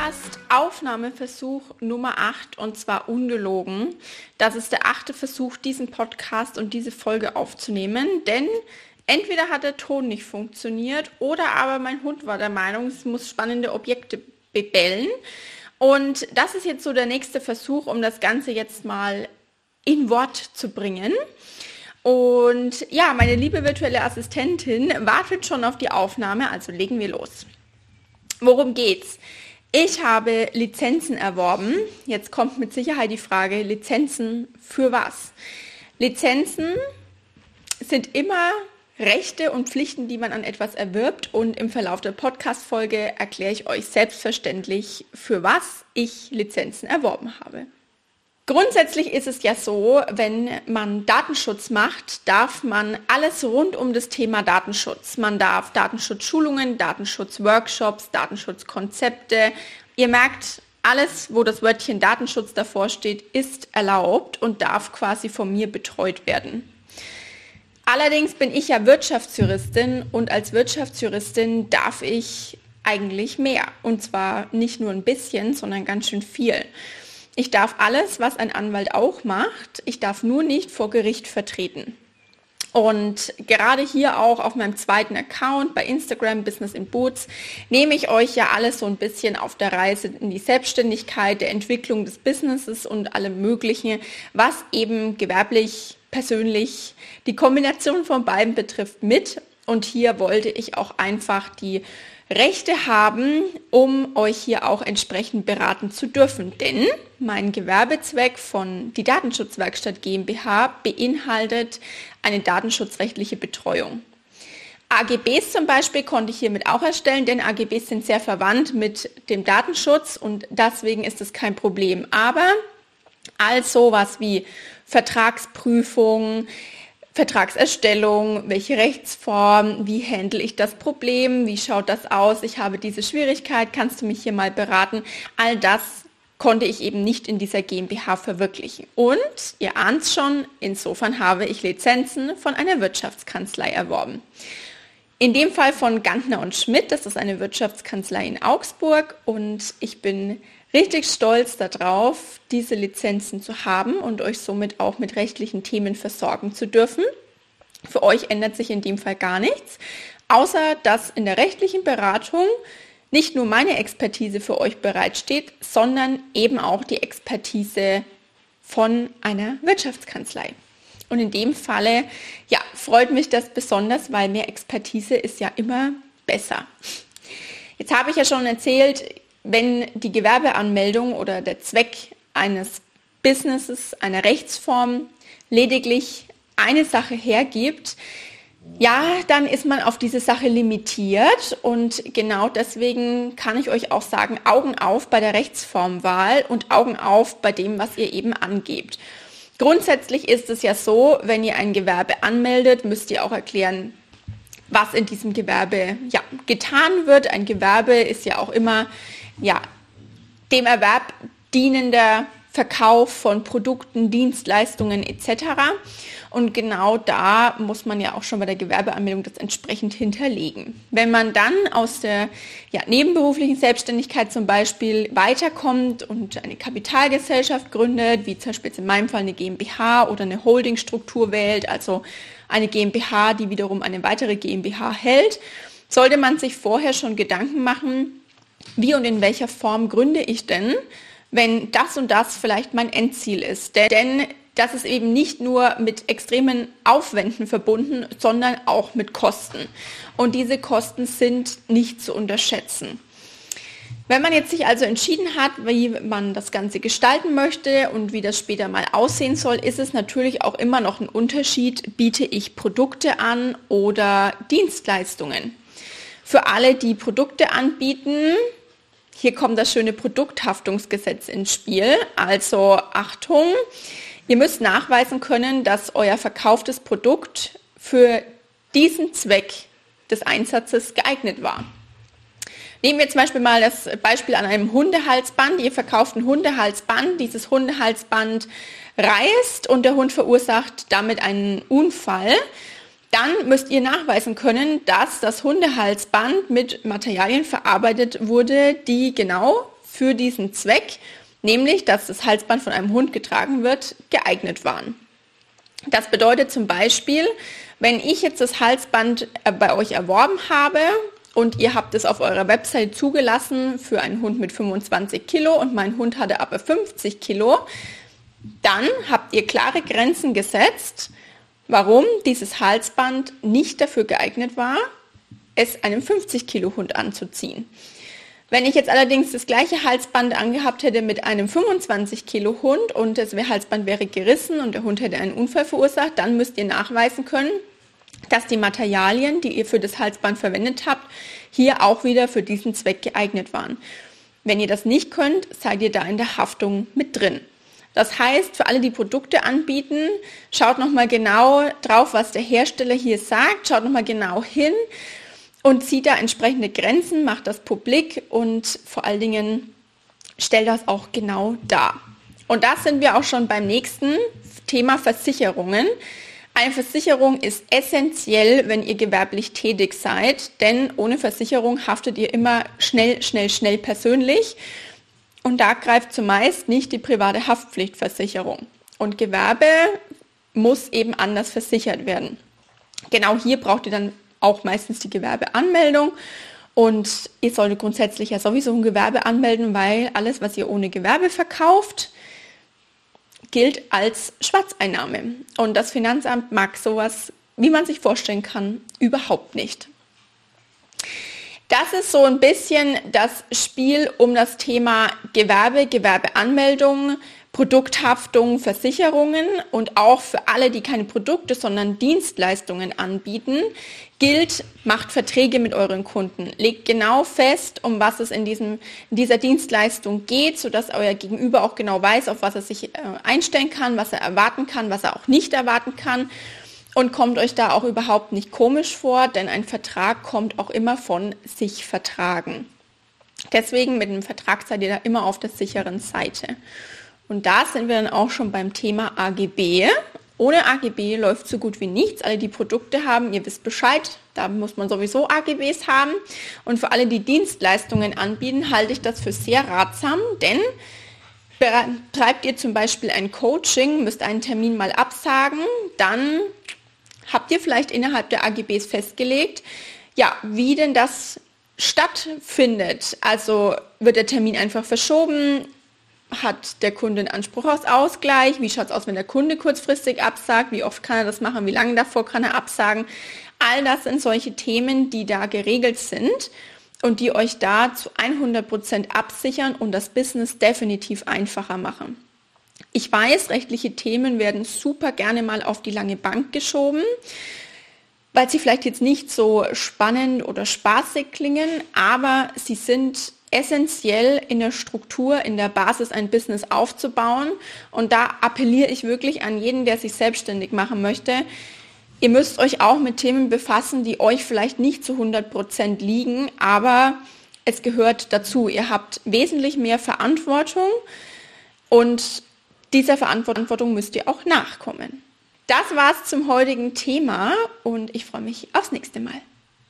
Podcast Aufnahmeversuch Nummer 8 und zwar ungelogen. Das ist der achte Versuch, diesen Podcast und diese Folge aufzunehmen, denn entweder hat der Ton nicht funktioniert oder aber mein Hund war der Meinung, es muss spannende Objekte bebellen. Und das ist jetzt so der nächste Versuch, um das Ganze jetzt mal in Wort zu bringen. Und ja, meine liebe virtuelle Assistentin wartet schon auf die Aufnahme, also legen wir los. Worum geht's? Ich habe Lizenzen erworben. Jetzt kommt mit Sicherheit die Frage, Lizenzen für was? Lizenzen sind immer Rechte und Pflichten, die man an etwas erwirbt. Und im Verlauf der Podcast-Folge erkläre ich euch selbstverständlich, für was ich Lizenzen erworben habe. Grundsätzlich ist es ja so, wenn man Datenschutz macht, darf man alles rund um das Thema Datenschutz. Man darf Datenschutzschulungen, Datenschutzworkshops, Datenschutzkonzepte. Ihr merkt, alles, wo das Wörtchen Datenschutz davor steht, ist erlaubt und darf quasi von mir betreut werden. Allerdings bin ich ja Wirtschaftsjuristin und als Wirtschaftsjuristin darf ich eigentlich mehr. Und zwar nicht nur ein bisschen, sondern ganz schön viel. Ich darf alles, was ein Anwalt auch macht. Ich darf nur nicht vor Gericht vertreten. Und gerade hier auch auf meinem zweiten Account bei Instagram Business in Boots nehme ich euch ja alles so ein bisschen auf der Reise in die Selbstständigkeit, der Entwicklung des Businesses und allem Möglichen, was eben gewerblich, persönlich die Kombination von beiden betrifft mit. Und hier wollte ich auch einfach die Rechte haben, um euch hier auch entsprechend beraten zu dürfen. Denn mein Gewerbezweck von die Datenschutzwerkstatt GmbH beinhaltet eine datenschutzrechtliche Betreuung. AGBs zum Beispiel konnte ich hiermit auch erstellen, denn AGBs sind sehr verwandt mit dem Datenschutz und deswegen ist es kein Problem. Aber all sowas wie Vertragsprüfung, Vertragserstellung, welche Rechtsform, wie handle ich das Problem, wie schaut das aus, ich habe diese Schwierigkeit, kannst du mich hier mal beraten? All das konnte ich eben nicht in dieser GmbH verwirklichen. Und ihr ahnt schon, insofern habe ich Lizenzen von einer Wirtschaftskanzlei erworben. In dem Fall von Gantner und Schmidt, das ist eine Wirtschaftskanzlei in Augsburg und ich bin richtig stolz darauf, diese Lizenzen zu haben und euch somit auch mit rechtlichen Themen versorgen zu dürfen. Für euch ändert sich in dem Fall gar nichts, außer dass in der rechtlichen Beratung nicht nur meine Expertise für euch bereitsteht, sondern eben auch die Expertise von einer Wirtschaftskanzlei. Und in dem Falle, ja, freut mich das besonders, weil mehr Expertise ist ja immer besser. Jetzt habe ich ja schon erzählt, wenn die Gewerbeanmeldung oder der Zweck eines Businesses, einer Rechtsform lediglich eine Sache hergibt, ja, dann ist man auf diese Sache limitiert und genau deswegen kann ich euch auch sagen, Augen auf bei der Rechtsformwahl und Augen auf bei dem, was ihr eben angebt. Grundsätzlich ist es ja so, wenn ihr ein Gewerbe anmeldet, müsst ihr auch erklären, was in diesem Gewerbe ja, getan wird. Ein Gewerbe ist ja auch immer ja, dem Erwerb dienender Verkauf von Produkten, Dienstleistungen etc. Und genau da muss man ja auch schon bei der Gewerbeanmeldung das entsprechend hinterlegen. Wenn man dann aus der ja, nebenberuflichen Selbstständigkeit zum Beispiel weiterkommt und eine Kapitalgesellschaft gründet, wie zum Beispiel in meinem Fall eine GmbH oder eine Holdingstruktur wählt, also eine GmbH, die wiederum eine weitere GmbH hält, sollte man sich vorher schon Gedanken machen, wie und in welcher Form gründe ich denn, wenn das und das vielleicht mein Endziel ist. Denn das ist eben nicht nur mit extremen Aufwänden verbunden, sondern auch mit Kosten. Und diese Kosten sind nicht zu unterschätzen. Wenn man jetzt sich also entschieden hat, wie man das Ganze gestalten möchte und wie das später mal aussehen soll, ist es natürlich auch immer noch ein Unterschied, biete ich Produkte an oder Dienstleistungen. Für alle, die Produkte anbieten, hier kommt das schöne Produkthaftungsgesetz ins Spiel. Also Achtung, ihr müsst nachweisen können, dass euer verkauftes Produkt für diesen Zweck des Einsatzes geeignet war. Nehmen wir zum Beispiel mal das Beispiel an einem Hundehalsband. Ihr verkauft ein Hundehalsband. Dieses Hundehalsband reißt und der Hund verursacht damit einen Unfall dann müsst ihr nachweisen können, dass das Hundehalsband mit Materialien verarbeitet wurde, die genau für diesen Zweck, nämlich dass das Halsband von einem Hund getragen wird, geeignet waren. Das bedeutet zum Beispiel, wenn ich jetzt das Halsband äh, bei euch erworben habe und ihr habt es auf eurer Website zugelassen für einen Hund mit 25 Kilo und mein Hund hatte aber 50 Kilo, dann habt ihr klare Grenzen gesetzt, warum dieses Halsband nicht dafür geeignet war, es einem 50 Kilo Hund anzuziehen. Wenn ich jetzt allerdings das gleiche Halsband angehabt hätte mit einem 25 Kilo Hund und das Halsband wäre gerissen und der Hund hätte einen Unfall verursacht, dann müsst ihr nachweisen können, dass die Materialien, die ihr für das Halsband verwendet habt, hier auch wieder für diesen Zweck geeignet waren. Wenn ihr das nicht könnt, seid ihr da in der Haftung mit drin. Das heißt, für alle, die Produkte anbieten, schaut nochmal genau drauf, was der Hersteller hier sagt, schaut nochmal genau hin, und zieht da entsprechende Grenzen, macht das publik und vor allen Dingen stellt das auch genau dar. Und da sind wir auch schon beim nächsten Thema Versicherungen. Eine Versicherung ist essentiell, wenn ihr gewerblich tätig seid, denn ohne Versicherung haftet ihr immer schnell, schnell, schnell persönlich. Und da greift zumeist nicht die private Haftpflichtversicherung. Und Gewerbe muss eben anders versichert werden. Genau hier braucht ihr dann auch meistens die Gewerbeanmeldung. Und ihr solltet grundsätzlich ja sowieso ein Gewerbe anmelden, weil alles, was ihr ohne Gewerbe verkauft, gilt als Schwarzeinnahme. Und das Finanzamt mag sowas, wie man sich vorstellen kann, überhaupt nicht. Das ist so ein bisschen das Spiel um das Thema Gewerbe, Gewerbeanmeldung, Produkthaftung, Versicherungen und auch für alle, die keine Produkte, sondern Dienstleistungen anbieten, gilt, macht Verträge mit euren Kunden. Legt genau fest, um was es in, diesem, in dieser Dienstleistung geht, sodass euer Gegenüber auch genau weiß, auf was er sich äh, einstellen kann, was er erwarten kann, was er auch nicht erwarten kann. Und kommt euch da auch überhaupt nicht komisch vor, denn ein Vertrag kommt auch immer von sich vertragen. Deswegen mit einem Vertrag seid ihr da immer auf der sicheren Seite. Und da sind wir dann auch schon beim Thema AGB. Ohne AGB läuft so gut wie nichts. Alle, die Produkte haben, ihr wisst Bescheid, da muss man sowieso AGBs haben. Und für alle, die Dienstleistungen anbieten, halte ich das für sehr ratsam, denn betreibt ihr zum Beispiel ein Coaching, müsst einen Termin mal absagen, dann habt ihr vielleicht innerhalb der AGBs festgelegt, ja, wie denn das stattfindet. Also wird der Termin einfach verschoben, hat der Kunde einen Anspruch auf Ausgleich? Wie schaut es aus, wenn der Kunde kurzfristig absagt? Wie oft kann er das machen? Wie lange davor kann er absagen? All das sind solche Themen, die da geregelt sind und die euch da zu 100 Prozent absichern und das Business definitiv einfacher machen. Ich weiß, rechtliche Themen werden super gerne mal auf die lange Bank geschoben, weil sie vielleicht jetzt nicht so spannend oder spaßig klingen, aber sie sind essentiell in der Struktur, in der Basis ein Business aufzubauen. Und da appelliere ich wirklich an jeden, der sich selbstständig machen möchte. Ihr müsst euch auch mit Themen befassen, die euch vielleicht nicht zu 100 Prozent liegen, aber es gehört dazu. Ihr habt wesentlich mehr Verantwortung und dieser Verantwortung müsst ihr auch nachkommen. Das war's zum heutigen Thema und ich freue mich aufs nächste Mal.